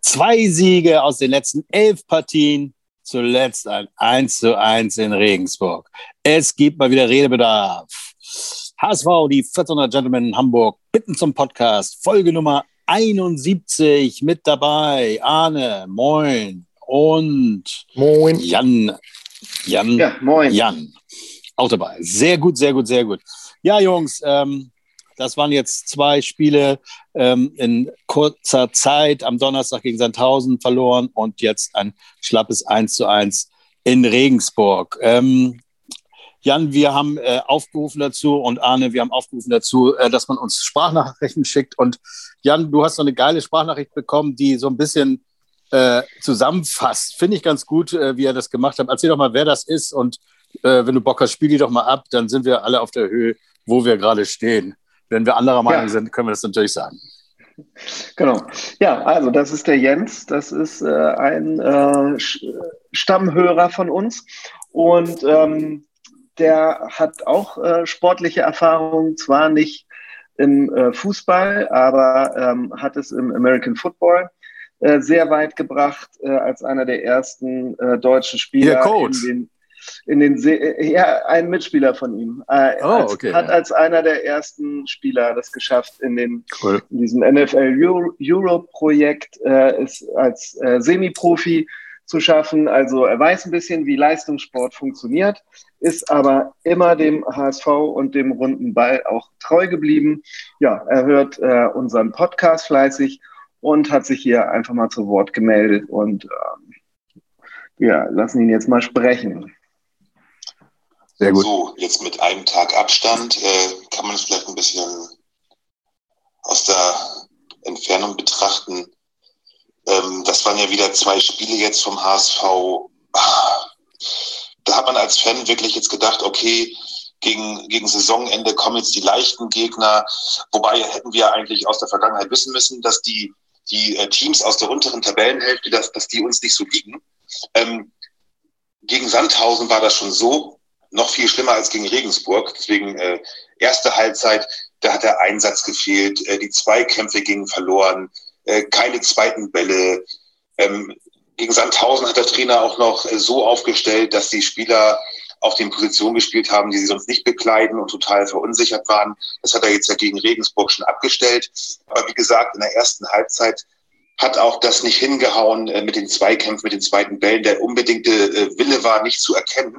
Zwei Siege aus den letzten elf Partien, zuletzt ein 1 zu 1 in Regensburg. Es gibt mal wieder Redebedarf. HSV, die 1400 Gentlemen in Hamburg, bitten zum Podcast, Folge Nummer 71 mit dabei. Arne, moin. Und moin. Jan. Jan. Ja, moin. Jan. Auch dabei. Sehr gut, sehr gut, sehr gut. Ja, Jungs, ähm, das waren jetzt zwei Spiele ähm, in kurzer Zeit. Am Donnerstag gegen Sandhausen verloren und jetzt ein schlappes 1 zu 1 in Regensburg. Ähm, Jan, wir haben äh, aufgerufen dazu und Arne, wir haben aufgerufen dazu, äh, dass man uns Sprachnachrichten schickt. Und Jan, du hast so eine geile Sprachnachricht bekommen, die so ein bisschen äh, zusammenfasst. Finde ich ganz gut, äh, wie er das gemacht hat. Erzähl doch mal, wer das ist und äh, wenn du Bock hast, spiel die doch mal ab, dann sind wir alle auf der Höhe, wo wir gerade stehen. Wenn wir anderer Meinung ja. sind, können wir das natürlich sagen. Genau. Ja, also das ist der Jens. Das ist äh, ein äh, Stammhörer von uns. Und ähm, der hat auch äh, sportliche Erfahrungen, zwar nicht im äh, Fußball, aber ähm, hat es im American Football äh, sehr weit gebracht äh, als einer der ersten deutschen Spieler in den in den See äh, ja, ein Mitspieler von ihm. Äh, oh, als, okay, hat ja. als einer der ersten Spieler das geschafft in, den, cool. in diesem NFL Europe-Projekt, äh, ist als äh, Semi-Profi zu schaffen. Also er weiß ein bisschen, wie Leistungssport funktioniert, ist aber immer dem HSV und dem runden Ball auch treu geblieben. Ja, er hört äh, unseren Podcast fleißig und hat sich hier einfach mal zu Wort gemeldet und ähm, ja, lassen ihn jetzt mal sprechen. Sehr gut. So, jetzt mit einem Tag Abstand äh, kann man es vielleicht ein bisschen aus der Entfernung betrachten. Ähm, das waren ja wieder zwei Spiele jetzt vom HSV. Da hat man als Fan wirklich jetzt gedacht, okay, gegen, gegen Saisonende kommen jetzt die leichten Gegner. Wobei hätten wir eigentlich aus der Vergangenheit wissen müssen, dass die, die äh, Teams aus der unteren Tabellenhälfte, dass, dass die uns nicht so liegen. Ähm, gegen Sandhausen war das schon so, noch viel schlimmer als gegen Regensburg. Deswegen äh, erste Halbzeit, da hat der Einsatz gefehlt, äh, die Zweikämpfe gingen verloren, äh, keine zweiten Bälle. Ähm, gegen Sandhausen hat der Trainer auch noch äh, so aufgestellt, dass die Spieler auf den Positionen gespielt haben, die sie sonst nicht bekleiden und total verunsichert waren. Das hat er jetzt ja gegen Regensburg schon abgestellt. Aber wie gesagt, in der ersten Halbzeit hat auch das nicht hingehauen äh, mit den Zweikämpfen, mit den zweiten Bällen. Der unbedingte äh, Wille war nicht zu erkennen.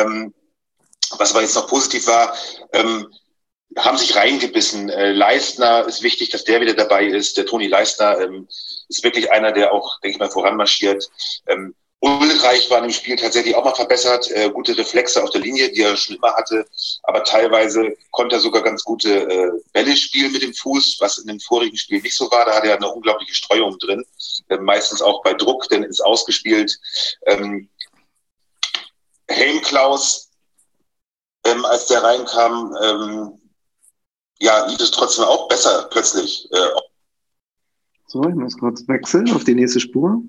Ähm, was aber jetzt noch positiv war, ähm, haben sich reingebissen. Äh, Leistner ist wichtig, dass der wieder dabei ist. Der Toni Leistner ähm, ist wirklich einer, der auch, denke ich mal, voranmarschiert. Ähm, Ulreich war dem Spiel tatsächlich auch mal verbessert, äh, gute Reflexe auf der Linie, die er schon immer hatte, aber teilweise konnte er sogar ganz gute äh, Bälle spielen mit dem Fuß, was in dem vorigen Spiel nicht so war. Da hatte er eine unglaubliche Streuung drin, äh, meistens auch bei Druck, denn ist ausgespielt. Ähm, Helmklaus ähm, als der reinkam, ähm, ja, lief es trotzdem auch besser plötzlich. Äh, so, ich muss kurz wechseln auf die nächste Spur.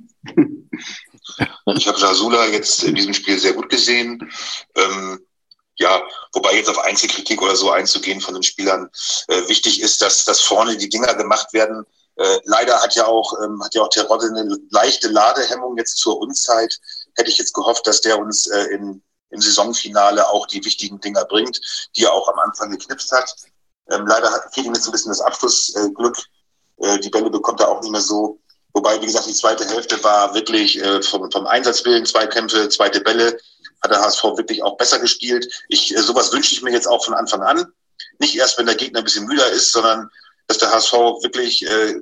ich habe Jasula jetzt in diesem Spiel sehr gut gesehen. Ähm, ja, wobei jetzt auf Einzelkritik oder so einzugehen von den Spielern äh, wichtig ist, dass, dass vorne die Dinger gemacht werden. Äh, leider hat ja auch ähm, hat ja auch Terodde eine leichte Ladehemmung jetzt zur Unzeit. Hätte ich jetzt gehofft, dass der uns äh, in im Saisonfinale auch die wichtigen Dinger bringt, die er auch am Anfang geknipst hat. Ähm, leider hat, fehlt ihm jetzt ein bisschen das Abschlussglück. Äh, die Bälle bekommt er auch nicht mehr so. Wobei, wie gesagt, die zweite Hälfte war wirklich äh, vom, vom Einsatzwillen, zwei Kämpfe, zweite Bälle, hat der HSV wirklich auch besser gespielt. Ich, äh, sowas wünsche ich mir jetzt auch von Anfang an. Nicht erst, wenn der Gegner ein bisschen müder ist, sondern dass der HSV wirklich äh,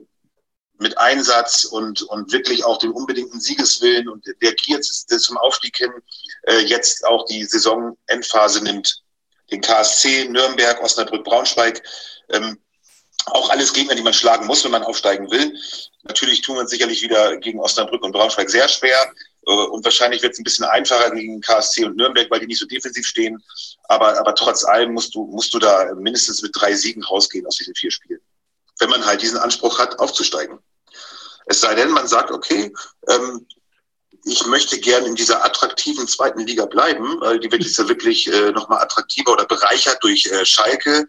mit Einsatz und, und wirklich auch dem unbedingten Siegeswillen und der Gier zum Aufstieg hin äh, jetzt auch die Saisonendphase nimmt. Den KSC, Nürnberg, Osnabrück, Braunschweig, ähm, auch alles Gegner, die man schlagen muss, wenn man aufsteigen will. Natürlich tun wir uns sicherlich wieder gegen Osnabrück und Braunschweig sehr schwer. Äh, und wahrscheinlich wird es ein bisschen einfacher gegen KSC und Nürnberg, weil die nicht so defensiv stehen. Aber, aber trotz allem musst du, musst du da mindestens mit drei Siegen rausgehen aus diesen vier Spielen wenn man halt diesen Anspruch hat, aufzusteigen. Es sei denn, man sagt, okay, ähm, ich möchte gern in dieser attraktiven zweiten Liga bleiben, weil die wird jetzt ja wirklich äh, nochmal attraktiver oder bereichert durch äh, Schalke,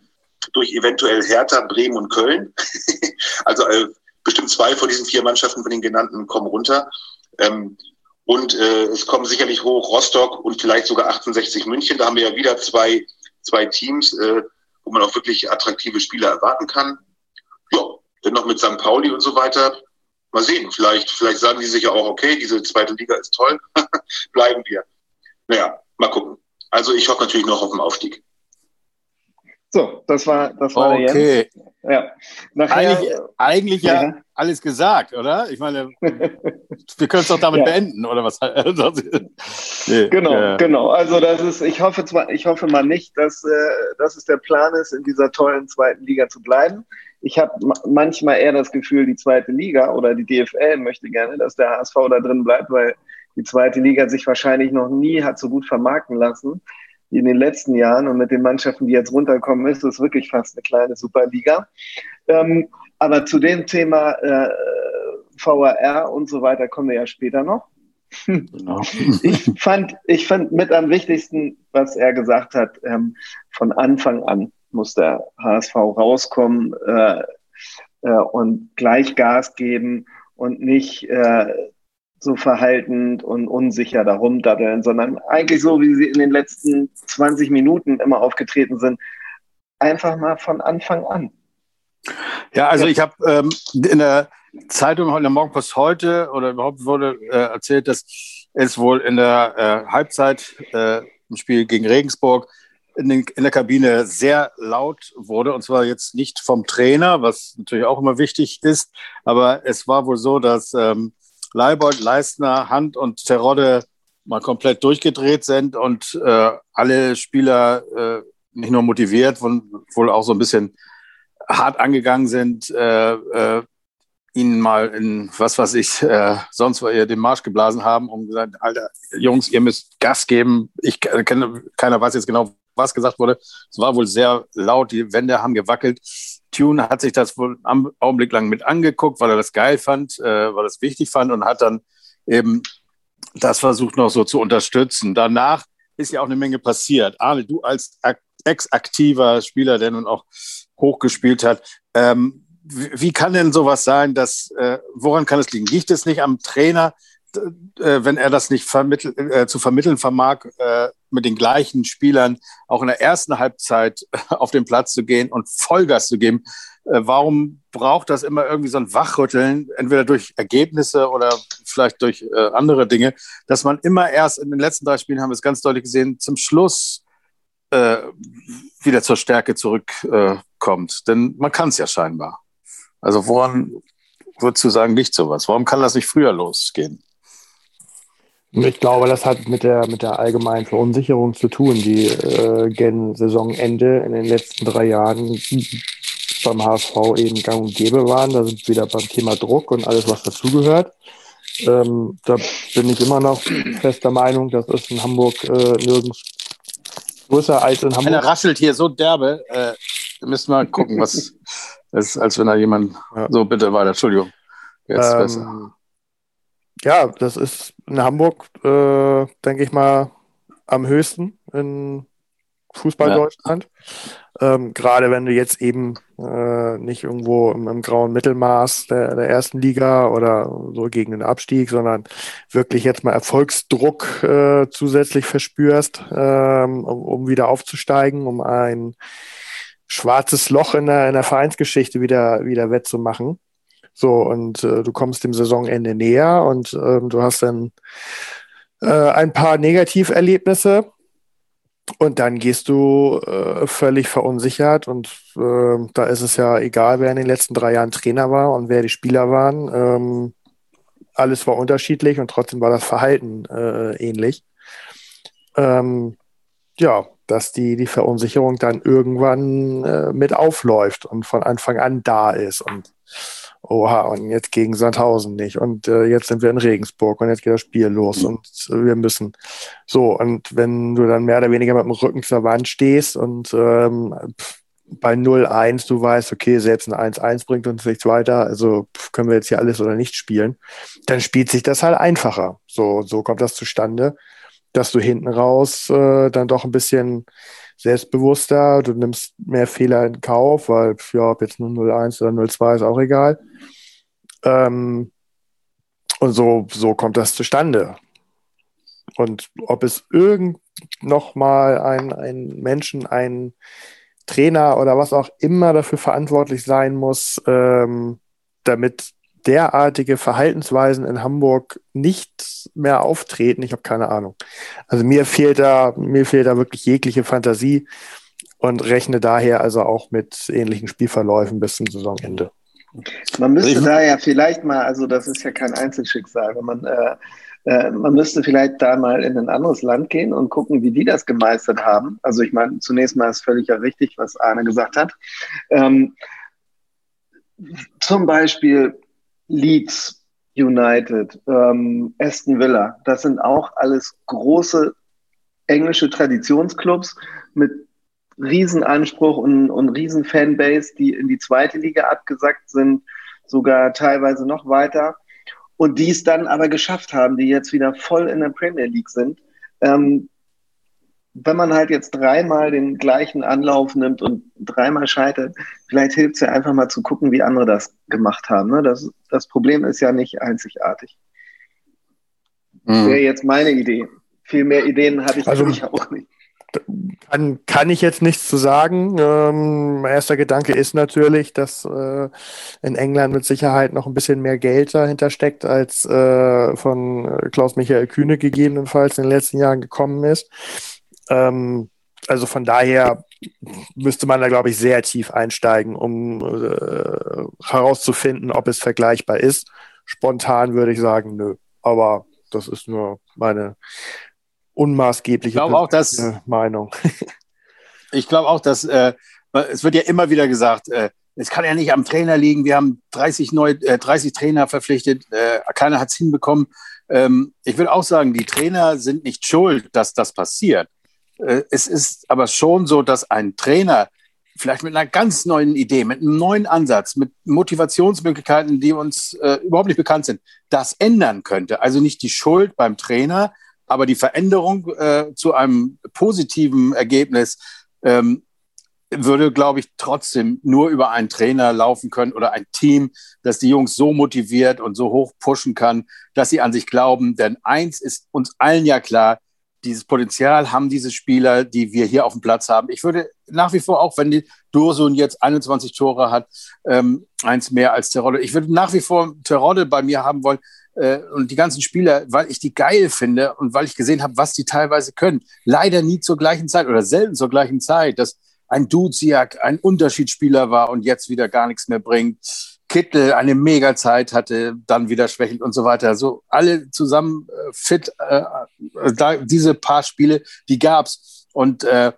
durch eventuell Hertha, Bremen und Köln. also äh, bestimmt zwei von diesen vier Mannschaften von den genannten kommen runter. Ähm, und äh, es kommen sicherlich hoch Rostock und vielleicht sogar 1860 München. Da haben wir ja wieder zwei, zwei Teams, äh, wo man auch wirklich attraktive Spieler erwarten kann. Ja, dann noch mit St. Pauli und so weiter. Mal sehen, vielleicht, vielleicht sagen die sich ja auch, okay, diese zweite Liga ist toll, bleiben wir. Naja, mal gucken. Also ich hoffe natürlich noch auf den Aufstieg. So, das war, das war okay. der Jens. Ja. Nachher, eigentlich, eigentlich ja, ja, alles gesagt, oder? Ich meine, wir können es doch damit ja. beenden, oder was? nee, genau, äh, genau. Also das ist, ich hoffe zwar, ich hoffe mal nicht, dass, äh, dass es der Plan ist, in dieser tollen zweiten Liga zu bleiben. Ich habe manchmal eher das Gefühl, die zweite Liga oder die DFL möchte gerne, dass der HSV da drin bleibt, weil die zweite Liga sich wahrscheinlich noch nie hat so gut vermarkten lassen wie in den letzten Jahren. Und mit den Mannschaften, die jetzt runterkommen, ist es wirklich fast eine kleine Superliga. Ähm, aber zu dem Thema äh, VAR und so weiter kommen wir ja später noch. Genau. ich, fand, ich fand mit am wichtigsten, was er gesagt hat, ähm, von Anfang an muss der HSV rauskommen äh, äh, und gleich Gas geben und nicht äh, so verhaltend und unsicher darum daddeln, sondern eigentlich so, wie sie in den letzten 20 Minuten immer aufgetreten sind, einfach mal von Anfang an. Ja, also ich habe ähm, in der Zeitung, in der Morgenpost heute oder überhaupt wurde äh, erzählt, dass es wohl in der äh, Halbzeit äh, im Spiel gegen Regensburg in, den, in, der Kabine sehr laut wurde. Und zwar jetzt nicht vom Trainer, was natürlich auch immer wichtig ist, aber es war wohl so, dass ähm, Leibold, Leistner, Hand und Terodde mal komplett durchgedreht sind und äh, alle Spieler äh, nicht nur motiviert, wohl auch so ein bisschen hart angegangen sind, äh, äh, ihnen mal in, was weiß ich, äh, sonst wo ihr den Marsch geblasen haben und gesagt, Alter, Jungs, ihr müsst Gas geben. Ich kenne, keiner weiß jetzt genau, was gesagt wurde. Es war wohl sehr laut, die Wände haben gewackelt. Tune hat sich das wohl einen Augenblick lang mit angeguckt, weil er das geil fand, äh, weil er es wichtig fand und hat dann eben das versucht noch so zu unterstützen. Danach ist ja auch eine Menge passiert. Arne, du als ex-aktiver Spieler, der nun auch hochgespielt hat, ähm, wie kann denn sowas sein, dass, äh, woran kann es liegen? Liegt es nicht am Trainer, äh, wenn er das nicht vermittel, äh, zu vermitteln vermag, äh, mit den gleichen Spielern auch in der ersten Halbzeit auf den Platz zu gehen und Vollgas zu geben. Äh, warum braucht das immer irgendwie so ein Wachrütteln, entweder durch Ergebnisse oder vielleicht durch äh, andere Dinge, dass man immer erst in den letzten drei Spielen, haben wir es ganz deutlich gesehen, zum Schluss äh, wieder zur Stärke zurückkommt. Denn man kann es ja scheinbar. Also woran würdest du sagen, liegt sowas? Warum kann das nicht früher losgehen? Ich glaube, das hat mit der, mit der allgemeinen Verunsicherung zu tun, die äh, gen Saisonende in den letzten drei Jahren beim HSV eben gang und gäbe waren. Da sind wir wieder beim Thema Druck und alles, was dazugehört. Ähm, da bin ich immer noch fester Meinung, das ist in Hamburg äh, nirgends größer als in Hamburg. Einer raschelt hier so derbe. Äh, müssen wir gucken, was ist, als wenn da jemand. Ja. So, bitte weiter, Entschuldigung. Jetzt ähm, besser ja, das ist in Hamburg, äh, denke ich mal, am höchsten in Fußball ja. Deutschland. Ähm, Gerade wenn du jetzt eben äh, nicht irgendwo im, im, grauen Mittelmaß der, der, ersten Liga oder so gegen den Abstieg, sondern wirklich jetzt mal Erfolgsdruck äh, zusätzlich verspürst, ähm, um, um, wieder aufzusteigen, um ein schwarzes Loch in der, in der Vereinsgeschichte wieder, wieder wettzumachen. So, und äh, du kommst dem Saisonende näher und ähm, du hast dann äh, ein paar Negativerlebnisse und dann gehst du äh, völlig verunsichert und äh, da ist es ja egal, wer in den letzten drei Jahren Trainer war und wer die Spieler waren. Ähm, alles war unterschiedlich und trotzdem war das Verhalten äh, ähnlich. Ähm, ja, dass die, die Verunsicherung dann irgendwann äh, mit aufläuft und von Anfang an da ist. Und oha, und jetzt gegen Sandhausen nicht. Und äh, jetzt sind wir in Regensburg und jetzt geht das Spiel los und äh, wir müssen. So, und wenn du dann mehr oder weniger mit dem Rücken zur Wand stehst und ähm, bei 0-1 du weißt, okay, selbst ein 1-1 bringt uns nichts weiter, also pff, können wir jetzt hier alles oder nicht spielen, dann spielt sich das halt einfacher. So, so kommt das zustande, dass du hinten raus äh, dann doch ein bisschen selbstbewusster, du nimmst mehr Fehler in Kauf, weil ja, ob jetzt nur 0-1 oder 0-2 ist auch egal. Ähm, und so, so kommt das zustande. Und ob es irgend noch mal ein, ein Menschen, ein Trainer oder was auch immer dafür verantwortlich sein muss, ähm, damit derartige Verhaltensweisen in Hamburg nicht mehr auftreten. Ich habe keine Ahnung. Also mir fehlt da, mir fehlt da wirklich jegliche Fantasie und rechne daher also auch mit ähnlichen Spielverläufen bis zum Saisonende. Man müsste da ja vielleicht mal, also das ist ja kein Einzelschicksal, wenn man äh, äh, man müsste vielleicht da mal in ein anderes Land gehen und gucken, wie die das gemeistert haben. Also ich meine, zunächst mal ist völlig ja richtig, was Arne gesagt hat. Ähm, zum Beispiel Leeds United, ähm, Aston Villa, das sind auch alles große englische Traditionsclubs mit Riesenanspruch und, und riesen Fanbase, die in die zweite Liga abgesackt sind, sogar teilweise noch weiter und die es dann aber geschafft haben, die jetzt wieder voll in der Premier League sind. Ähm, wenn man halt jetzt dreimal den gleichen Anlauf nimmt und dreimal scheitert, vielleicht hilft es ja einfach mal zu gucken, wie andere das gemacht haben. Ne? Das, das Problem ist ja nicht einzigartig. Mhm. Wäre jetzt meine Idee. Viel mehr Ideen hatte ich also, auch nicht. Kann, kann ich jetzt nichts zu sagen. Ähm, mein erster Gedanke ist natürlich, dass äh, in England mit Sicherheit noch ein bisschen mehr Geld dahinter steckt, als äh, von Klaus-Michael Kühne gegebenenfalls in den letzten Jahren gekommen ist. Ähm, also von daher müsste man da, glaube ich, sehr tief einsteigen, um äh, herauszufinden, ob es vergleichbar ist. Spontan würde ich sagen, nö. Aber das ist nur meine unmaßgebliche auch, dass, Meinung. ich glaube auch, dass äh, es wird ja immer wieder gesagt, äh, es kann ja nicht am Trainer liegen. Wir haben 30, neu, äh, 30 Trainer verpflichtet, äh, keiner hat es hinbekommen. Ähm, ich will auch sagen, die Trainer sind nicht schuld, dass das passiert. Äh, es ist aber schon so, dass ein Trainer vielleicht mit einer ganz neuen Idee, mit einem neuen Ansatz, mit Motivationsmöglichkeiten, die uns äh, überhaupt nicht bekannt sind, das ändern könnte. Also nicht die Schuld beim Trainer, aber die Veränderung äh, zu einem positiven Ergebnis ähm, würde, glaube ich, trotzdem nur über einen Trainer laufen können oder ein Team, das die Jungs so motiviert und so hoch pushen kann, dass sie an sich glauben. Denn eins ist uns allen ja klar, dieses Potenzial haben diese Spieler, die wir hier auf dem Platz haben. Ich würde nach wie vor, auch wenn die Dursun jetzt 21 Tore hat, ähm, eins mehr als Terodde, ich würde nach wie vor Terodde bei mir haben wollen, äh, und die ganzen Spieler, weil ich die geil finde und weil ich gesehen habe, was die teilweise können. Leider nie zur gleichen Zeit oder selten zur gleichen Zeit, dass ein Duziak ein Unterschiedsspieler war und jetzt wieder gar nichts mehr bringt. Kittel eine mega Zeit hatte, dann wieder schwächend und so weiter. So alle zusammen äh, fit, äh, da, diese paar Spiele, die gab's. Und äh,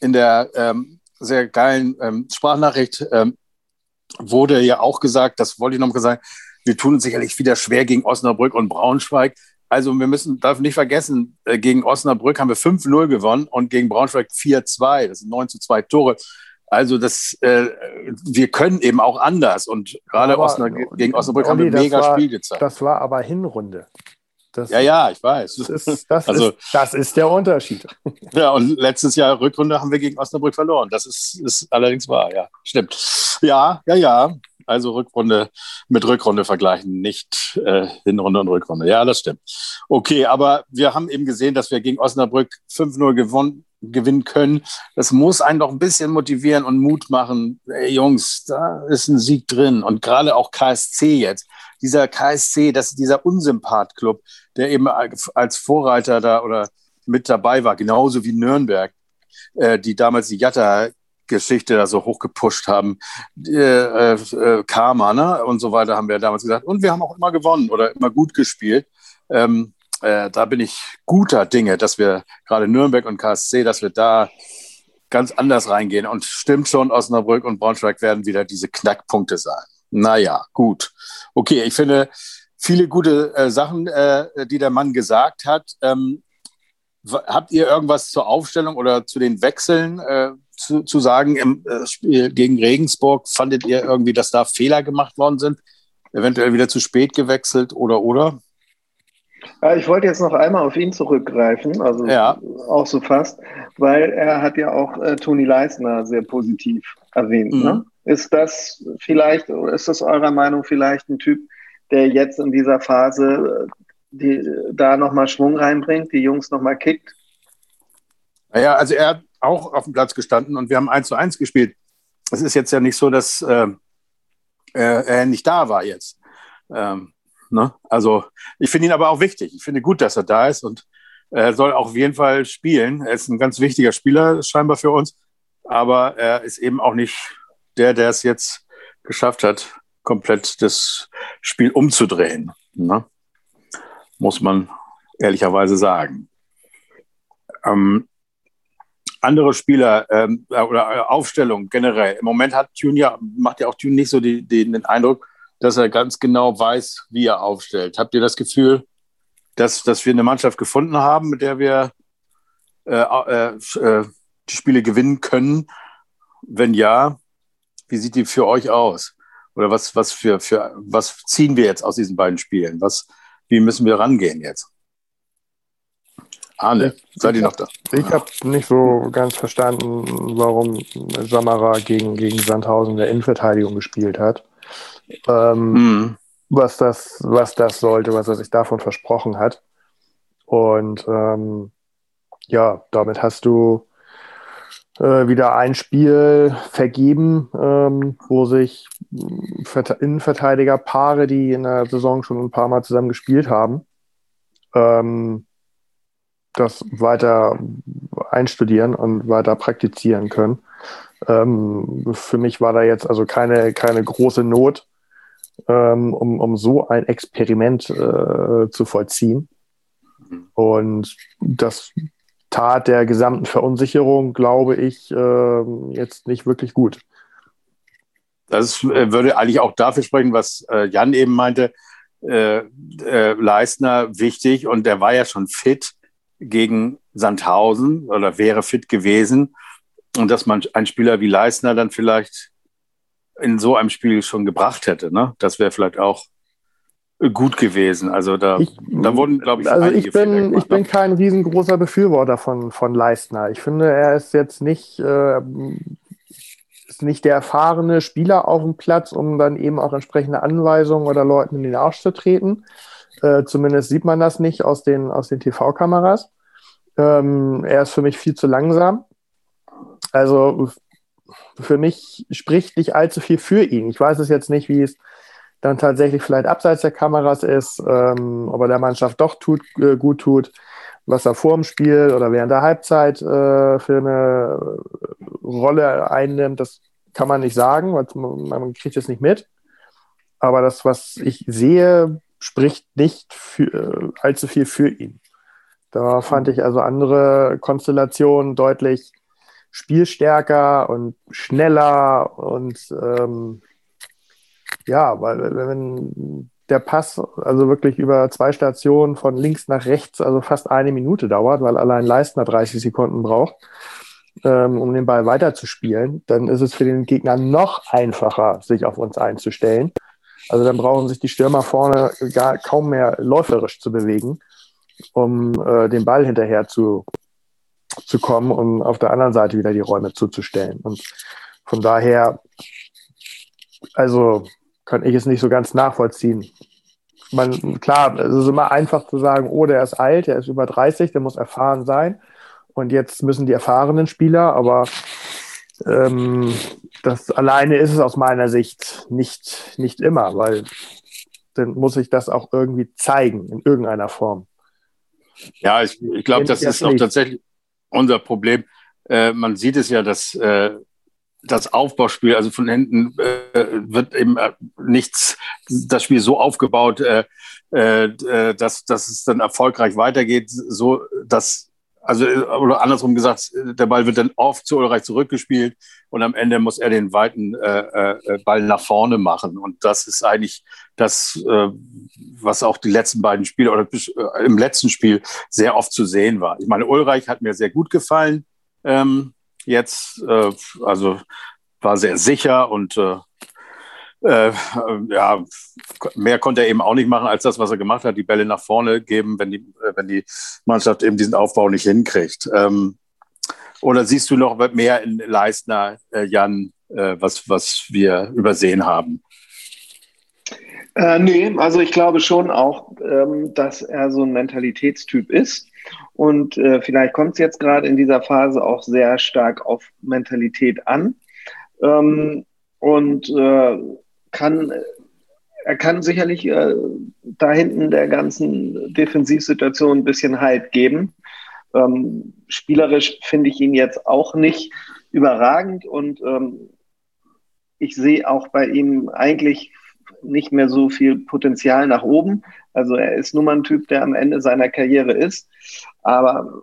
in der ähm, sehr geilen ähm, Sprachnachricht ähm, wurde ja auch gesagt, das wollte ich noch mal sagen, wir tun uns sicherlich wieder schwer gegen Osnabrück und Braunschweig. Also wir müssen, darf nicht vergessen, äh, gegen Osnabrück haben wir 5-0 gewonnen und gegen Braunschweig 4-2. Das sind 9 zu 2 Tore. Also das, äh, wir können eben auch anders. Und gerade Osna gegen Osnabrück Olli, haben wir ein mega war, Spiel gezeigt. Das war aber Hinrunde. Das, ja, ja, ich weiß. Das ist, das, also, ist, das ist der Unterschied. Ja, und letztes Jahr Rückrunde haben wir gegen Osnabrück verloren. Das ist, ist allerdings wahr, ja. Stimmt. Ja, ja, ja. Also Rückrunde mit Rückrunde vergleichen, nicht äh, Hinrunde und Rückrunde. Ja, das stimmt. Okay, aber wir haben eben gesehen, dass wir gegen Osnabrück 5-0 gewonnen gewinnen können. Das muss einen doch ein bisschen motivieren und Mut machen. Ey, Jungs, da ist ein Sieg drin. Und gerade auch KSC jetzt. Dieser KSC, das dieser Unsympath-Club, der eben als Vorreiter da oder mit dabei war, genauso wie Nürnberg, äh, die damals die Jatta Geschichte da so hochgepusht haben. Äh, äh, Karma, ne? Und so weiter haben wir damals gesagt. Und wir haben auch immer gewonnen oder immer gut gespielt. Ähm, äh, da bin ich guter Dinge, dass wir gerade Nürnberg und KSC, dass wir da ganz anders reingehen. Und stimmt schon, Osnabrück und Braunschweig werden wieder diese Knackpunkte sein. Naja, gut. Okay, ich finde viele gute äh, Sachen, äh, die der Mann gesagt hat. Ähm, habt ihr irgendwas zur Aufstellung oder zu den Wechseln äh, zu, zu sagen, im äh, Spiel gegen Regensburg fandet ihr irgendwie, dass da Fehler gemacht worden sind? Eventuell wieder zu spät gewechselt oder oder? Ich wollte jetzt noch einmal auf ihn zurückgreifen, also ja. auch so fast, weil er hat ja auch äh, Toni Leisner sehr positiv erwähnt. Ne? Mhm. Ne? Ist das vielleicht, ist das eurer Meinung vielleicht ein Typ, der jetzt in dieser Phase die, da nochmal Schwung reinbringt, die Jungs nochmal kickt? Naja, also er hat auch auf dem Platz gestanden und wir haben 1 zu 1 gespielt. Es ist jetzt ja nicht so, dass äh, er nicht da war jetzt. Ähm, ne? Also ich finde ihn aber auch wichtig. Ich finde gut, dass er da ist und er soll auch auf jeden Fall spielen. Er ist ein ganz wichtiger Spieler scheinbar für uns, aber er ist eben auch nicht der, der es jetzt geschafft hat, komplett das Spiel umzudrehen. Ne? Muss man ehrlicherweise sagen. Ähm, andere Spieler ähm, oder Aufstellung generell. Im Moment hat Tune ja, macht ja auch Tune nicht so die, die, den Eindruck, dass er ganz genau weiß, wie er aufstellt. Habt ihr das Gefühl, dass, dass wir eine Mannschaft gefunden haben, mit der wir äh, äh, äh, die Spiele gewinnen können? Wenn ja, wie sieht die für euch aus? Oder was, was, für, für, was ziehen wir jetzt aus diesen beiden Spielen? Was, wie müssen wir rangehen jetzt? Arne, seid ihr noch da? Ich habe nicht so ganz verstanden, warum Samara gegen, gegen Sandhausen der Innenverteidigung gespielt hat. Ähm, mhm. was, das, was das sollte, was er sich davon versprochen hat. Und ähm, ja, damit hast du äh, wieder ein Spiel vergeben, ähm, wo sich Innenverteidiger-Paare, die in der Saison schon ein paar Mal zusammen gespielt haben, ähm, das weiter einstudieren und weiter praktizieren können. Ähm, für mich war da jetzt also keine, keine große Not, ähm, um, um so ein Experiment äh, zu vollziehen. Und das tat der gesamten Verunsicherung, glaube ich, äh, jetzt nicht wirklich gut. Das äh, würde eigentlich auch dafür sprechen, was äh, Jan eben meinte. Äh, äh, Leistner wichtig und der war ja schon fit gegen Sandhausen oder wäre fit gewesen. Und dass man einen Spieler wie Leistner dann vielleicht in so einem Spiel schon gebracht hätte, ne? das wäre vielleicht auch gut gewesen. Also da, ich, da wurden, glaube ich, also ich bin, ich bin kein riesengroßer Befürworter von, von Leistner. Ich finde, er ist jetzt nicht, äh, ist nicht der erfahrene Spieler auf dem Platz, um dann eben auch entsprechende Anweisungen oder Leuten in den Arsch zu treten. Äh, zumindest sieht man das nicht aus den, aus den TV-Kameras. Ähm, er ist für mich viel zu langsam. Also für mich spricht nicht allzu viel für ihn. Ich weiß es jetzt nicht, wie es dann tatsächlich vielleicht abseits der Kameras ist, ähm, ob er der Mannschaft doch tut, äh, gut tut, was er vor dem Spiel oder während der Halbzeit äh, für eine Rolle einnimmt. Das kann man nicht sagen, weil man, kriegt es nicht mit. Aber das, was ich sehe, spricht nicht für, äh, allzu viel für ihn. Da fand ich also andere Konstellationen deutlich spielstärker und schneller und ähm, ja, weil wenn der Pass also wirklich über zwei Stationen von links nach rechts, also fast eine Minute dauert, weil allein Leistner 30 Sekunden braucht, ähm, um den Ball weiterzuspielen, dann ist es für den Gegner noch einfacher, sich auf uns einzustellen. Also dann brauchen sich die Stürmer vorne gar kaum mehr läuferisch zu bewegen, um äh, den Ball hinterher zu, zu kommen und auf der anderen Seite wieder die Räume zuzustellen. Und von daher, also kann ich es nicht so ganz nachvollziehen. Man, klar, es ist immer einfach zu sagen, oh, der ist alt, der ist über 30, der muss erfahren sein. Und jetzt müssen die erfahrenen Spieler, aber ähm, das alleine ist es aus meiner Sicht nicht, nicht immer, weil dann muss ich das auch irgendwie zeigen in irgendeiner Form. Ja, ich, ich glaube, das ist auch tatsächlich unser Problem. Äh, man sieht es ja, dass äh, das Aufbauspiel, also von hinten äh, wird eben äh, nichts, das Spiel so aufgebaut, äh, äh, dass, dass es dann erfolgreich weitergeht, so dass also, oder andersrum gesagt, der Ball wird dann oft zu Ulreich zurückgespielt und am Ende muss er den weiten äh, äh, Ball nach vorne machen. Und das ist eigentlich das, äh, was auch die letzten beiden Spiele oder äh, im letzten Spiel sehr oft zu sehen war. Ich meine, Ulreich hat mir sehr gut gefallen. Ähm, jetzt, äh, also war sehr sicher und äh, ja, mehr konnte er eben auch nicht machen als das, was er gemacht hat, die Bälle nach vorne geben, wenn die, äh, wenn die Mannschaft eben diesen Aufbau nicht hinkriegt. Ähm, oder siehst du noch mehr in Leistner, äh, Jan, äh, was, was wir übersehen haben? Äh, nee, also ich glaube schon auch, ähm, dass er so ein Mentalitätstyp ist. Und äh, vielleicht kommt es jetzt gerade in dieser Phase auch sehr stark auf Mentalität an. Ähm, und äh, kann, er kann sicherlich äh, da hinten der ganzen Defensivsituation ein bisschen Halt geben. Ähm, spielerisch finde ich ihn jetzt auch nicht überragend und ähm, ich sehe auch bei ihm eigentlich nicht mehr so viel Potenzial nach oben. Also er ist nun mal ein Typ, der am Ende seiner Karriere ist. Aber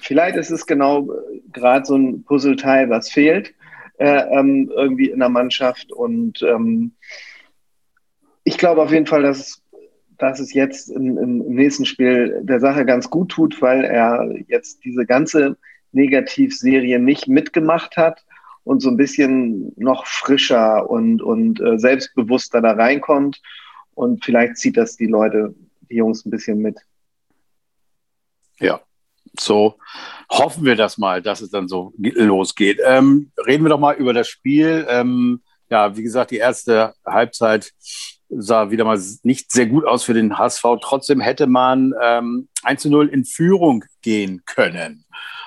vielleicht ist es genau gerade so ein Puzzleteil, was fehlt äh, ähm, irgendwie in der Mannschaft. Und ähm, ich glaube auf jeden Fall, dass, dass es jetzt im, im nächsten Spiel der Sache ganz gut tut, weil er jetzt diese ganze Negativserie nicht mitgemacht hat und so ein bisschen noch frischer und, und äh, selbstbewusster da reinkommt. Und vielleicht zieht das die Leute, die Jungs ein bisschen mit. Ja, so hoffen wir das mal, dass es dann so losgeht. Ähm, reden wir doch mal über das Spiel. Ähm, ja, wie gesagt, die erste Halbzeit sah wieder mal nicht sehr gut aus für den HSV. Trotzdem hätte man ähm, 1 zu 0 in Führung gehen können.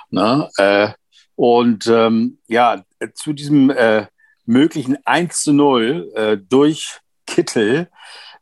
Ne? Äh, und ähm, ja, zu diesem äh, möglichen 1 zu 0 äh, durch Kittel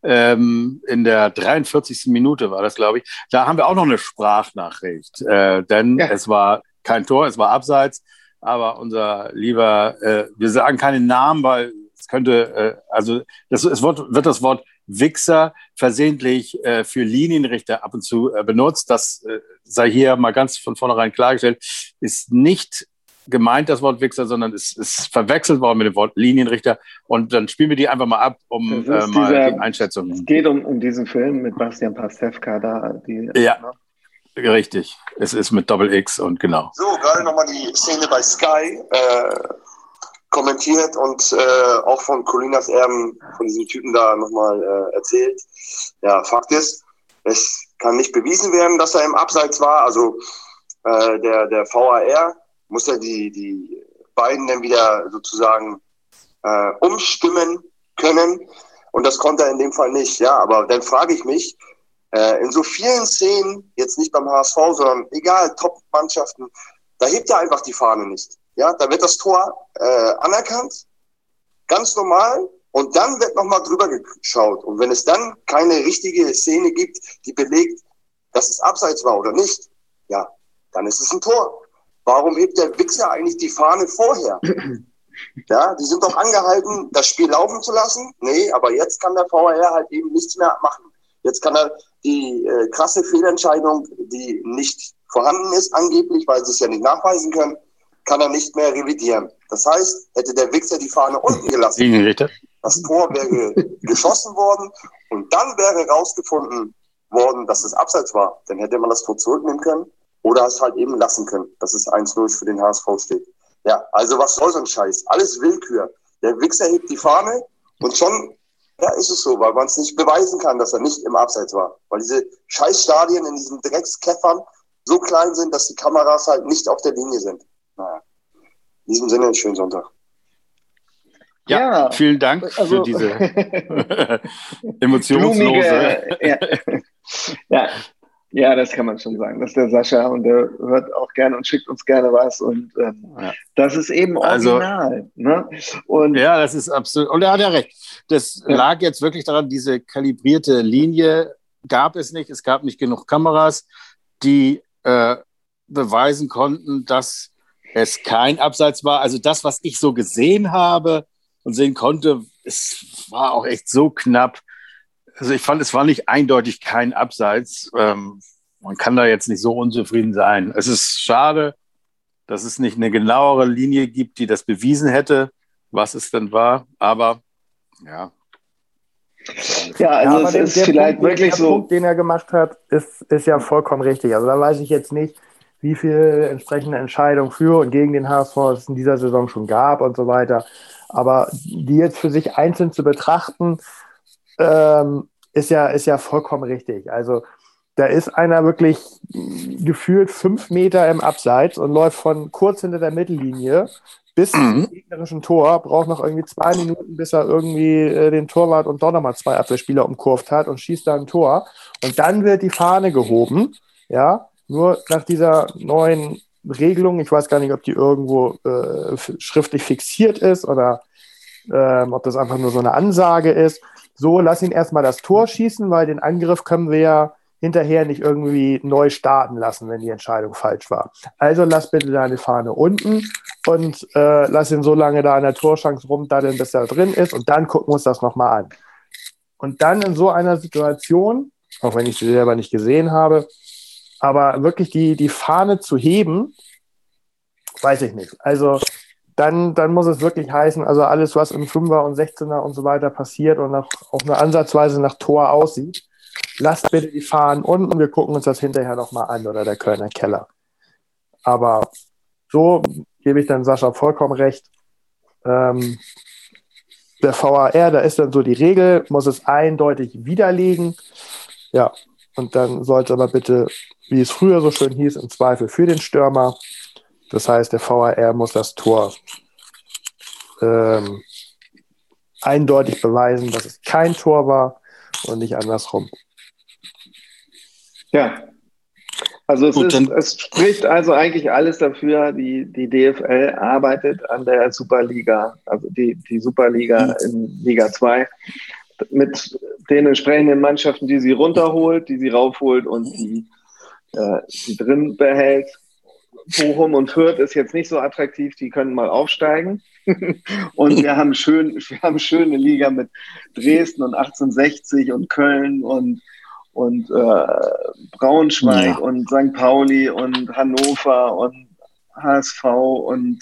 ähm, in der 43. Minute war das, glaube ich. Da haben wir auch noch eine Sprachnachricht, äh, denn ja. es war kein Tor, es war abseits. Aber unser lieber, äh, wir sagen keinen Namen, weil es könnte, äh, also das, es wird, wird das Wort Wichser versehentlich äh, für Linienrichter ab und zu äh, benutzt. Das äh, sei hier mal ganz von vornherein klargestellt, ist nicht gemeint, das Wort Wichser, sondern es ist verwechselt worden mit dem Wort Linienrichter. Und dann spielen wir die einfach mal ab, um äh, mal dieser, die Einschätzung. Es geht um, um diesen Film mit Bastian Pastewka da. Die, ja, ne? richtig. Es ist mit Doppel X und genau. So, gerade nochmal die Szene bei Sky äh, kommentiert und äh, auch von Colinas Erben, von diesem Typen da nochmal äh, erzählt. Ja, Fakt ist, es kann nicht bewiesen werden, dass er im Abseits war. Also äh, der, der VAR muss ja die, die beiden dann wieder sozusagen äh, umstimmen können. Und das konnte er in dem Fall nicht. Ja, aber dann frage ich mich, äh, in so vielen Szenen, jetzt nicht beim HSV, sondern egal, Top-Mannschaften, da hebt er einfach die Fahne nicht. Ja, da wird das Tor äh, anerkannt, ganz normal, und dann wird nochmal drüber geschaut. Und wenn es dann keine richtige Szene gibt, die belegt, dass es abseits war oder nicht, ja, dann ist es ein Tor. Warum hebt der Wichser eigentlich die Fahne vorher? Ja, die sind doch angehalten, das Spiel laufen zu lassen. Nee, aber jetzt kann der VAR halt eben nichts mehr machen. Jetzt kann er die äh, krasse Fehlentscheidung, die nicht vorhanden ist, angeblich, weil sie es ja nicht nachweisen können, kann er nicht mehr revidieren. Das heißt, hätte der Wichser die Fahne unten gelassen, das Tor wäre geschossen worden und dann wäre herausgefunden worden, dass es abseits war. Dann hätte man das Tor zurücknehmen können oder es halt eben lassen können, dass es 1-0 für den HSV steht. Ja, also was soll so ein Scheiß? Alles Willkür. Der Wichser hebt die Fahne und schon ja, ist es so, weil man es nicht beweisen kann, dass er nicht im Abseits war. Weil diese Scheißstadien in diesen Dreckskäffern so klein sind, dass die Kameras halt nicht auf der Linie sind. Naja. In diesem Sinne, einen schönen Sonntag. Ja, ja, vielen Dank also, für diese emotionslose. ja. ja. Ja, das kann man schon sagen. Das ist der Sascha und der hört auch gerne und schickt uns gerne was. Und ähm, ja. das ist eben also original. Also, ne? und, ja, das ist absolut. Und er hat ja recht. Das ja. lag jetzt wirklich daran, diese kalibrierte Linie gab es nicht. Es gab nicht genug Kameras, die äh, beweisen konnten, dass es kein Abseits war. Also das, was ich so gesehen habe und sehen konnte, es war auch echt so knapp also ich fand, es war nicht eindeutig kein Abseits. Ähm, man kann da jetzt nicht so unzufrieden sein. Es ist schade, dass es nicht eine genauere Linie gibt, die das bewiesen hätte, was es denn war. Aber ja. Ja, also ja, es ist der vielleicht Punkt, wirklich der so. Punkt, den er gemacht hat, ist, ist ja vollkommen richtig. Also da weiß ich jetzt nicht, wie viel entsprechende Entscheidungen für und gegen den HSV es in dieser Saison schon gab und so weiter. Aber die jetzt für sich einzeln zu betrachten, ähm, ist ja, ist ja vollkommen richtig. Also da ist einer wirklich gefühlt fünf Meter im Abseits und läuft von kurz hinter der Mittellinie bis mhm. zum gegnerischen Tor, braucht noch irgendwie zwei Minuten, bis er irgendwie äh, den Torwart und doch nochmal zwei Abwehrspieler umkurvt hat und schießt da ein Tor. Und dann wird die Fahne gehoben, ja, nur nach dieser neuen Regelung, ich weiß gar nicht, ob die irgendwo äh, schriftlich fixiert ist oder ähm, ob das einfach nur so eine Ansage ist. So, lass ihn erstmal das Tor schießen, weil den Angriff können wir ja hinterher nicht irgendwie neu starten lassen, wenn die Entscheidung falsch war. Also lass bitte deine Fahne unten und äh, lass ihn so lange da an der Torschance rumdaddeln, bis er drin ist und dann gucken wir uns das nochmal an. Und dann in so einer Situation, auch wenn ich sie selber nicht gesehen habe, aber wirklich die, die Fahne zu heben, weiß ich nicht. Also dann, dann muss es wirklich heißen, also alles, was im Fünfer und Sechzehner und so weiter passiert und nach, auch nur ansatzweise nach Tor aussieht, lasst bitte die Fahnen unten, wir gucken uns das hinterher nochmal an oder der Kölner Keller. Aber so gebe ich dann Sascha vollkommen recht. Ähm, der VAR, da ist dann so die Regel, muss es eindeutig widerlegen. Ja, und dann sollte aber bitte, wie es früher so schön hieß, im Zweifel für den Stürmer. Das heißt, der VAR muss das Tor ähm, eindeutig beweisen, dass es kein Tor war und nicht andersrum. Ja. Also es, ist, es spricht also eigentlich alles dafür, die, die DFL arbeitet an der Superliga, also die, die Superliga mhm. in Liga 2 mit den entsprechenden Mannschaften, die sie runterholt, die sie raufholt und die, äh, die drin behält. Bochum und Fürth ist jetzt nicht so attraktiv, die können mal aufsteigen. und wir haben schön, wir haben schöne Liga mit Dresden und 1860 und Köln und und äh, Braunschweig ja. und St. Pauli und Hannover und HSV und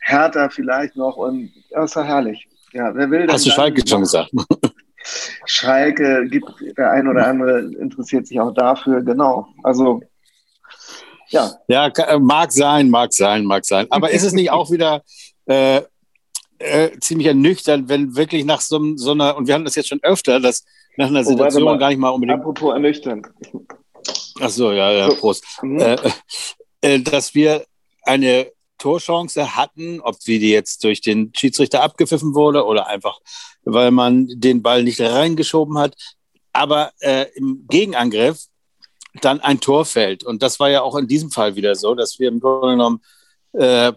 Hertha vielleicht noch und das ist ja herrlich. Ja, wer will Hast du Schalke schon gesagt? Schalke gibt der ein oder andere interessiert sich auch dafür, genau. Also ja. Ja, äh, mag sein, mag sein, mag sein. Aber ist es nicht auch wieder äh, äh, ziemlich ernüchternd, wenn wirklich nach so, so, einer, und wir haben das jetzt schon öfter, dass nach einer oh, Situation mal. gar nicht mal unbedingt. Apropos ernüchternd. Ach so, ja, ja, Prost. Mhm. Äh, äh, dass wir eine Torchance hatten, ob sie die jetzt durch den Schiedsrichter abgepfiffen wurde oder einfach, weil man den Ball nicht reingeschoben hat. Aber äh, im Gegenangriff dann ein Tor fällt. Und das war ja auch in diesem Fall wieder so, dass wir im Grunde genommen äh,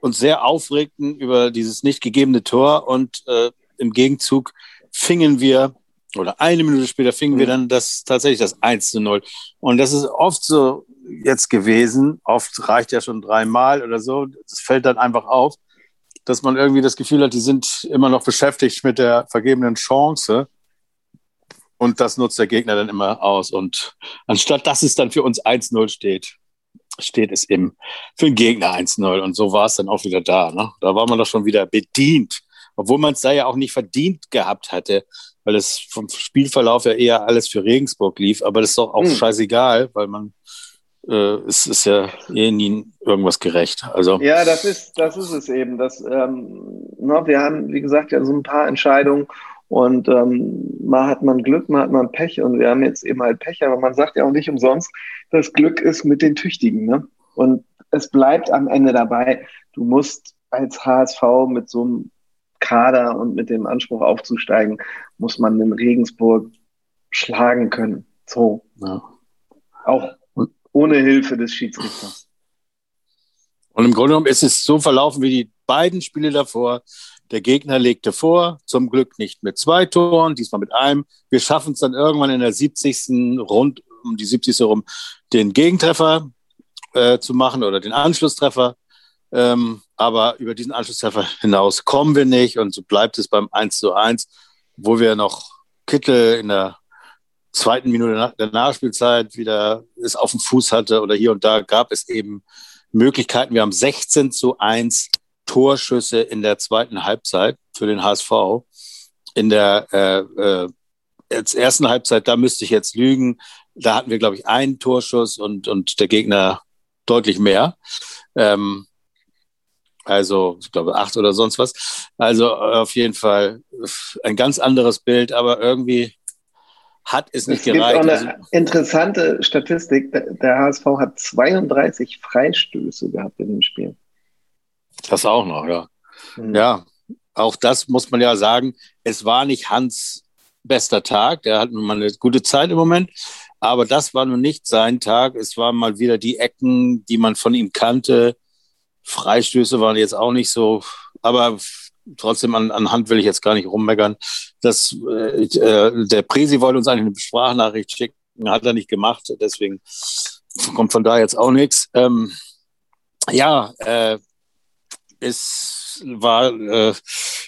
uns sehr aufregten über dieses nicht gegebene Tor und äh, im Gegenzug fingen wir oder eine Minute später fingen mhm. wir dann das tatsächlich das 1 zu 0. Und das ist oft so jetzt gewesen, oft reicht ja schon dreimal oder so, es fällt dann einfach auf, dass man irgendwie das Gefühl hat, die sind immer noch beschäftigt mit der vergebenen Chance. Und das nutzt der Gegner dann immer aus. Und anstatt dass es dann für uns 1-0 steht, steht es eben für den Gegner 1-0. Und so war es dann auch wieder da. Ne? Da war man doch schon wieder bedient. Obwohl man es da ja auch nicht verdient gehabt hatte, weil es vom Spielverlauf ja eher alles für Regensburg lief. Aber das ist doch auch hm. scheißegal, weil man äh, es ist ja eh nie irgendwas gerecht. Also ja, das ist das ist es eben. Das, ähm, na, ne, wir haben wie gesagt ja so ein paar Entscheidungen und ähm, mal hat man Glück, mal hat man Pech und wir haben jetzt eben halt Pech, aber man sagt ja auch nicht umsonst, das Glück ist mit den Tüchtigen. Ne? Und es bleibt am Ende dabei, du musst als HSV mit so einem Kader und mit dem Anspruch aufzusteigen, muss man den Regensburg schlagen können. So. Ja. Auch ohne Hilfe des Schiedsrichters. Und im Grunde genommen ist es so verlaufen wie die beiden Spiele davor. Der Gegner legte vor, zum Glück nicht mit zwei Toren, diesmal mit einem. Wir schaffen es dann irgendwann in der 70. rund um die 70. rum, den Gegentreffer äh, zu machen oder den Anschlusstreffer. Ähm, aber über diesen Anschlusstreffer hinaus kommen wir nicht und so bleibt es beim 1 zu 1, wo wir noch Kittel in der zweiten Minute der Nachspielzeit wieder es auf dem Fuß hatte oder hier und da gab es eben Möglichkeiten. Wir haben 16 zu 1 Torschüsse in der zweiten Halbzeit für den HSV. In der äh, äh, ersten Halbzeit, da müsste ich jetzt lügen, da hatten wir, glaube ich, einen Torschuss und, und der Gegner deutlich mehr. Ähm, also, ich glaube, acht oder sonst was. Also auf jeden Fall ein ganz anderes Bild, aber irgendwie hat es nicht es gereicht. Gibt auch eine also, interessante Statistik. Der HSV hat 32 Freistöße gehabt in dem Spiel. Das auch noch, ja. Mhm. Ja, auch das muss man ja sagen. Es war nicht Hans bester Tag. Der hat nun mal eine gute Zeit im Moment. Aber das war nun nicht sein Tag. Es waren mal wieder die Ecken, die man von ihm kannte. Freistöße waren jetzt auch nicht so. Aber trotzdem an, an Hand will ich jetzt gar nicht rummeckern. Das, äh, äh, der Presi wollte uns eigentlich eine Sprachnachricht schicken, hat er nicht gemacht. Deswegen kommt von da jetzt auch nichts. Ähm, ja, äh, es war äh,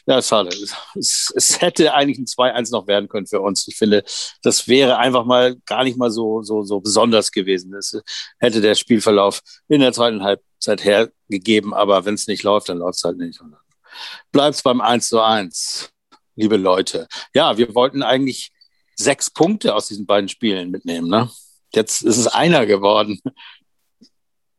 ja schade. Es, es hätte eigentlich ein 2-1 noch werden können für uns. Ich finde, das wäre einfach mal gar nicht mal so, so, so besonders gewesen. Das hätte der Spielverlauf in der zweiten Halbzeit hergegeben, aber wenn es nicht läuft, dann läuft es halt nicht. Und bleibt es beim 1 zu 1, liebe Leute. Ja, wir wollten eigentlich sechs Punkte aus diesen beiden Spielen mitnehmen. Ne? Jetzt ist es einer geworden.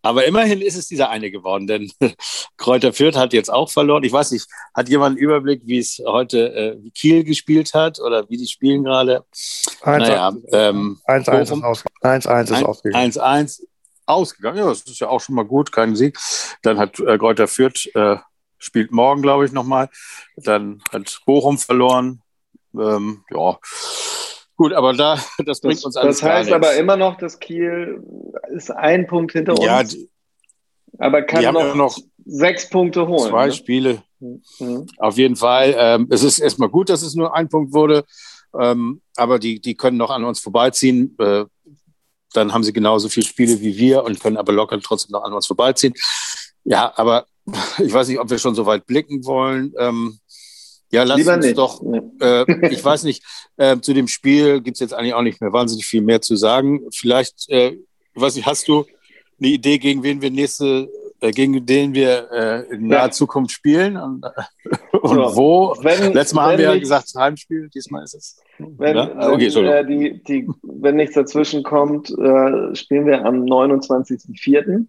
Aber immerhin ist es dieser eine geworden, denn Kräuter Fürth hat jetzt auch verloren. Ich weiß nicht, hat jemand einen Überblick, wie es heute äh, wie Kiel gespielt hat oder wie die spielen gerade? 1-1 naja, ähm, ist, ausge 1 -1 ist ausgegangen. 1-1 ausgegangen. Ja, das ist ja auch schon mal gut, kein Sieg. Dann hat äh, Kräuter Fürth äh, spielt morgen, glaube ich, nochmal. Dann hat Bochum verloren. Ähm, ja, Gut, aber da, das bringt das, uns alles Das heißt aber immer noch, dass Kiel ist ein Punkt hinter uns. Ja, die, aber kann noch, noch sechs Punkte holen. Zwei ne? Spiele. Mhm. Auf jeden Fall. Ähm, es ist erstmal gut, dass es nur ein Punkt wurde. Ähm, aber die, die können noch an uns vorbeiziehen. Äh, dann haben sie genauso viele Spiele wie wir und können aber locker trotzdem noch an uns vorbeiziehen. Ja, aber ich weiß nicht, ob wir schon so weit blicken wollen. Ähm, ja, lass Lieber uns nicht. doch, äh, ich weiß nicht, äh, zu dem Spiel gibt es jetzt eigentlich auch nicht mehr wahnsinnig viel mehr zu sagen. Vielleicht, äh, ich weiß nicht, hast du eine Idee, gegen wen wir nächste, äh, gegen den wir äh, in naher ja. Zukunft spielen und, und ja. wo? Wenn, Letztes Mal haben wir ja gesagt, Heimspiel, diesmal ist es. Wenn, ja? okay, wenn, äh, die, die, wenn nichts dazwischen kommt, äh, spielen wir am 29.04.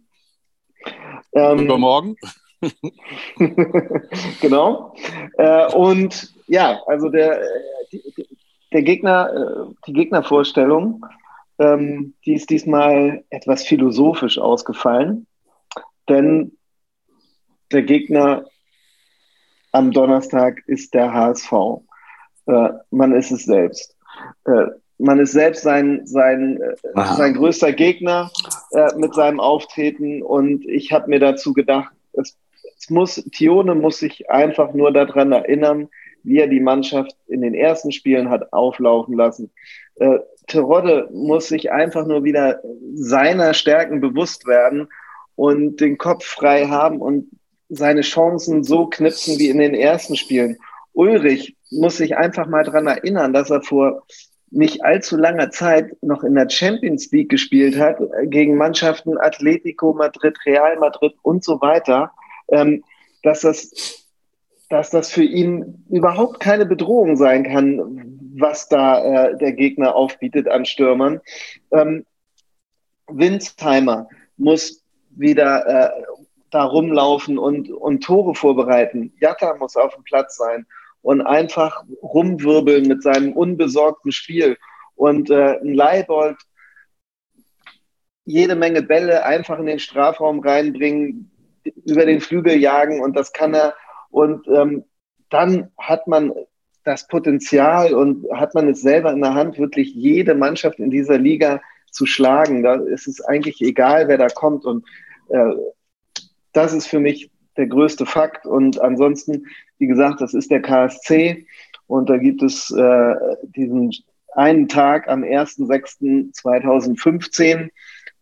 Ähm, Übermorgen? genau. Äh, und ja, also der, der Gegner, äh, die Gegnervorstellung, ähm, die ist diesmal etwas philosophisch ausgefallen, denn der Gegner am Donnerstag ist der HSV. Äh, man ist es selbst. Äh, man ist selbst sein, sein, äh, sein größter Gegner äh, mit seinem Auftreten und ich habe mir dazu gedacht, es es muss, Tione muss sich einfach nur daran erinnern, wie er die Mannschaft in den ersten Spielen hat auflaufen lassen. Äh, Terodde muss sich einfach nur wieder seiner Stärken bewusst werden und den Kopf frei haben und seine Chancen so knipsen wie in den ersten Spielen. Ulrich muss sich einfach mal daran erinnern, dass er vor nicht allzu langer Zeit noch in der Champions League gespielt hat, gegen Mannschaften Atletico Madrid, Real Madrid und so weiter ähm, dass, das, dass das für ihn überhaupt keine Bedrohung sein kann, was da äh, der Gegner aufbietet an Stürmern. Ähm, Winsheimer muss wieder äh, da rumlaufen und, und Tore vorbereiten. Jatta muss auf dem Platz sein und einfach rumwirbeln mit seinem unbesorgten Spiel. Und äh, ein Leibold jede Menge Bälle einfach in den Strafraum reinbringen, über den Flügel jagen und das kann er. Und ähm, dann hat man das Potenzial und hat man es selber in der Hand, wirklich jede Mannschaft in dieser Liga zu schlagen. Da ist es eigentlich egal, wer da kommt. Und äh, das ist für mich der größte Fakt. Und ansonsten, wie gesagt, das ist der KSC. Und da gibt es äh, diesen einen Tag am 1.6.2015,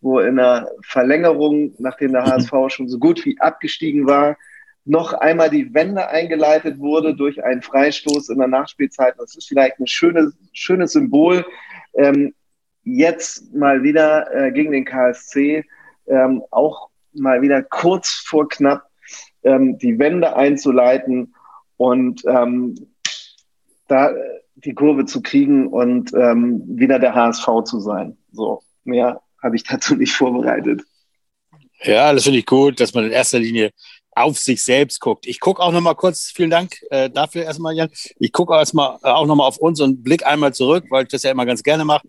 wo in der Verlängerung, nachdem der HSV schon so gut wie abgestiegen war, noch einmal die Wende eingeleitet wurde durch einen Freistoß in der Nachspielzeit. Das ist vielleicht ein schönes, schönes Symbol. Ähm, jetzt mal wieder äh, gegen den KSC, ähm, auch mal wieder kurz vor knapp ähm, die Wende einzuleiten und ähm, da die Kurve zu kriegen und ähm, wieder der HSV zu sein. So, mehr habe ich dazu nicht vorbereitet. Ja, das finde ich gut, dass man in erster Linie auf sich selbst guckt. Ich gucke auch noch mal kurz, vielen Dank äh, dafür erstmal, Jan. Ich gucke auch, erstmal, äh, auch noch mal auf uns und blick einmal zurück, weil ich das ja immer ganz gerne mache.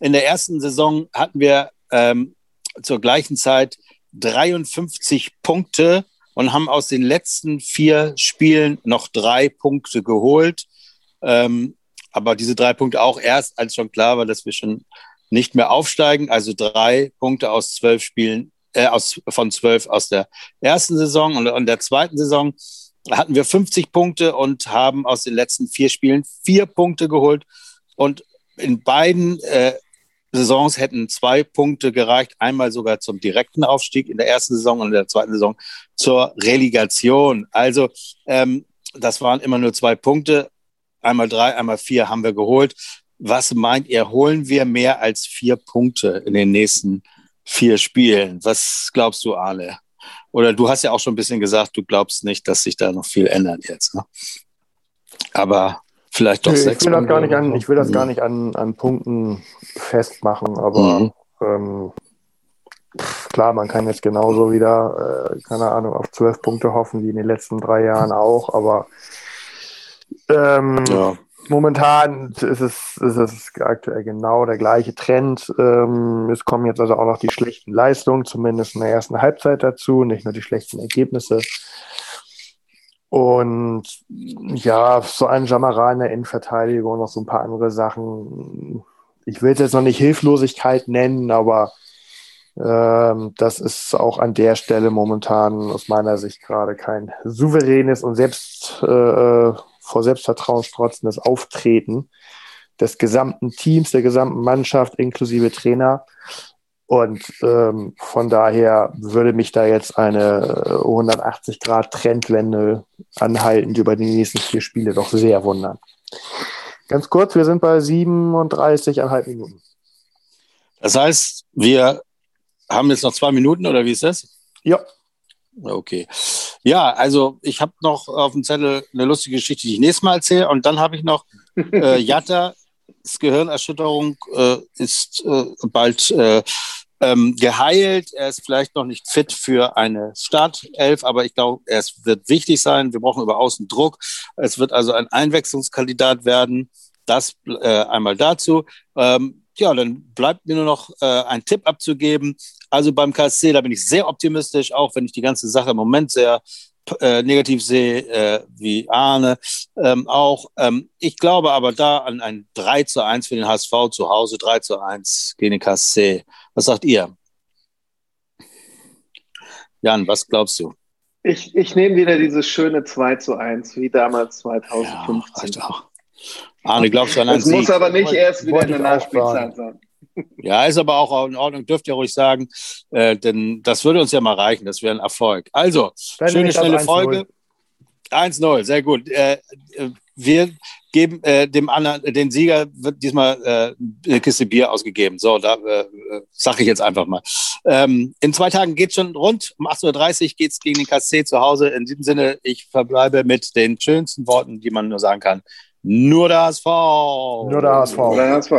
In der ersten Saison hatten wir ähm, zur gleichen Zeit 53 Punkte und haben aus den letzten vier Spielen noch drei Punkte geholt. Ähm, aber diese drei Punkte auch erst, als schon klar war, dass wir schon nicht mehr aufsteigen. Also drei Punkte aus zwölf Spielen, äh, aus, von zwölf aus der ersten Saison und in der zweiten Saison hatten wir 50 Punkte und haben aus den letzten vier Spielen vier Punkte geholt. Und in beiden äh, Saisons hätten zwei Punkte gereicht. Einmal sogar zum direkten Aufstieg in der ersten Saison und in der zweiten Saison zur Relegation. Also ähm, das waren immer nur zwei Punkte. Einmal drei, einmal vier haben wir geholt. Was meint ihr, holen wir mehr als vier Punkte in den nächsten vier Spielen? Was glaubst du, Arne? Oder du hast ja auch schon ein bisschen gesagt, du glaubst nicht, dass sich da noch viel ändert jetzt. Ne? Aber vielleicht doch nee, sechs. Ich will das gar nicht an, ich will das gar nicht an, an Punkten festmachen, aber mhm. ähm, klar, man kann jetzt genauso wieder, äh, keine Ahnung, auf zwölf Punkte hoffen wie in den letzten drei Jahren auch, aber ähm, ja. Momentan ist es, ist es aktuell genau der gleiche Trend. Ähm, es kommen jetzt also auch noch die schlechten Leistungen, zumindest in der ersten Halbzeit dazu, nicht nur die schlechten Ergebnisse. Und ja, so ein Jamara in der Innenverteidigung und noch so ein paar andere Sachen. Ich will es jetzt noch nicht Hilflosigkeit nennen, aber ähm, das ist auch an der Stelle momentan aus meiner Sicht gerade kein souveränes und selbst äh, äh vor Selbstvertrauen strotzendes Auftreten des gesamten Teams, der gesamten Mannschaft inklusive Trainer. Und ähm, von daher würde mich da jetzt eine 180-Grad-Trendwende anhaltend über die nächsten vier Spiele doch sehr wundern. Ganz kurz, wir sind bei 37,5 Minuten. Das heißt, wir haben jetzt noch zwei Minuten oder wie ist das? Ja. Okay. Ja, also ich habe noch auf dem Zettel eine lustige Geschichte, die ich nächstes Mal erzähle. Und dann habe ich noch äh, Jatta, Gehirnerschütterung äh, ist äh, bald äh, ähm, geheilt. Er ist vielleicht noch nicht fit für eine Startelf, aber ich glaube, es wird wichtig sein. Wir brauchen über Außen Druck. Es wird also ein Einwechslungskandidat werden. Das äh, einmal dazu. Ähm, ja, dann bleibt mir nur noch äh, ein Tipp abzugeben. Also beim KSC, da bin ich sehr optimistisch, auch wenn ich die ganze Sache im Moment sehr äh, negativ sehe, äh, wie Arne ähm, auch. Ähm, ich glaube aber da an ein 3 zu 1 für den HSV zu Hause, 3 zu 1 gegen den KSC. Was sagt ihr? Jan, was glaubst du? Ich, ich nehme wieder dieses schöne 2 zu 1, wie damals 2015. Ja, Arne, glaubst du an einen Das Sieg? muss aber nicht erst wieder in der Nachspielzeit sein. Ja, ist aber auch in Ordnung, dürft ihr ruhig sagen, äh, denn das würde uns ja mal reichen, das wäre ein Erfolg. Also, Wenn schöne, schnelle Folge. 1-0, sehr gut. Äh, äh, wir geben äh, dem anderen, den Sieger wird diesmal äh, eine Kiste Bier ausgegeben. So, da äh, sage ich jetzt einfach mal. Ähm, in zwei Tagen geht es schon rund. Um 8.30 Uhr geht es gegen den KC zu Hause. In diesem Sinne, ich verbleibe mit den schönsten Worten, die man nur sagen kann. Nur der HSV. Nur der HSV. Nur der HSV.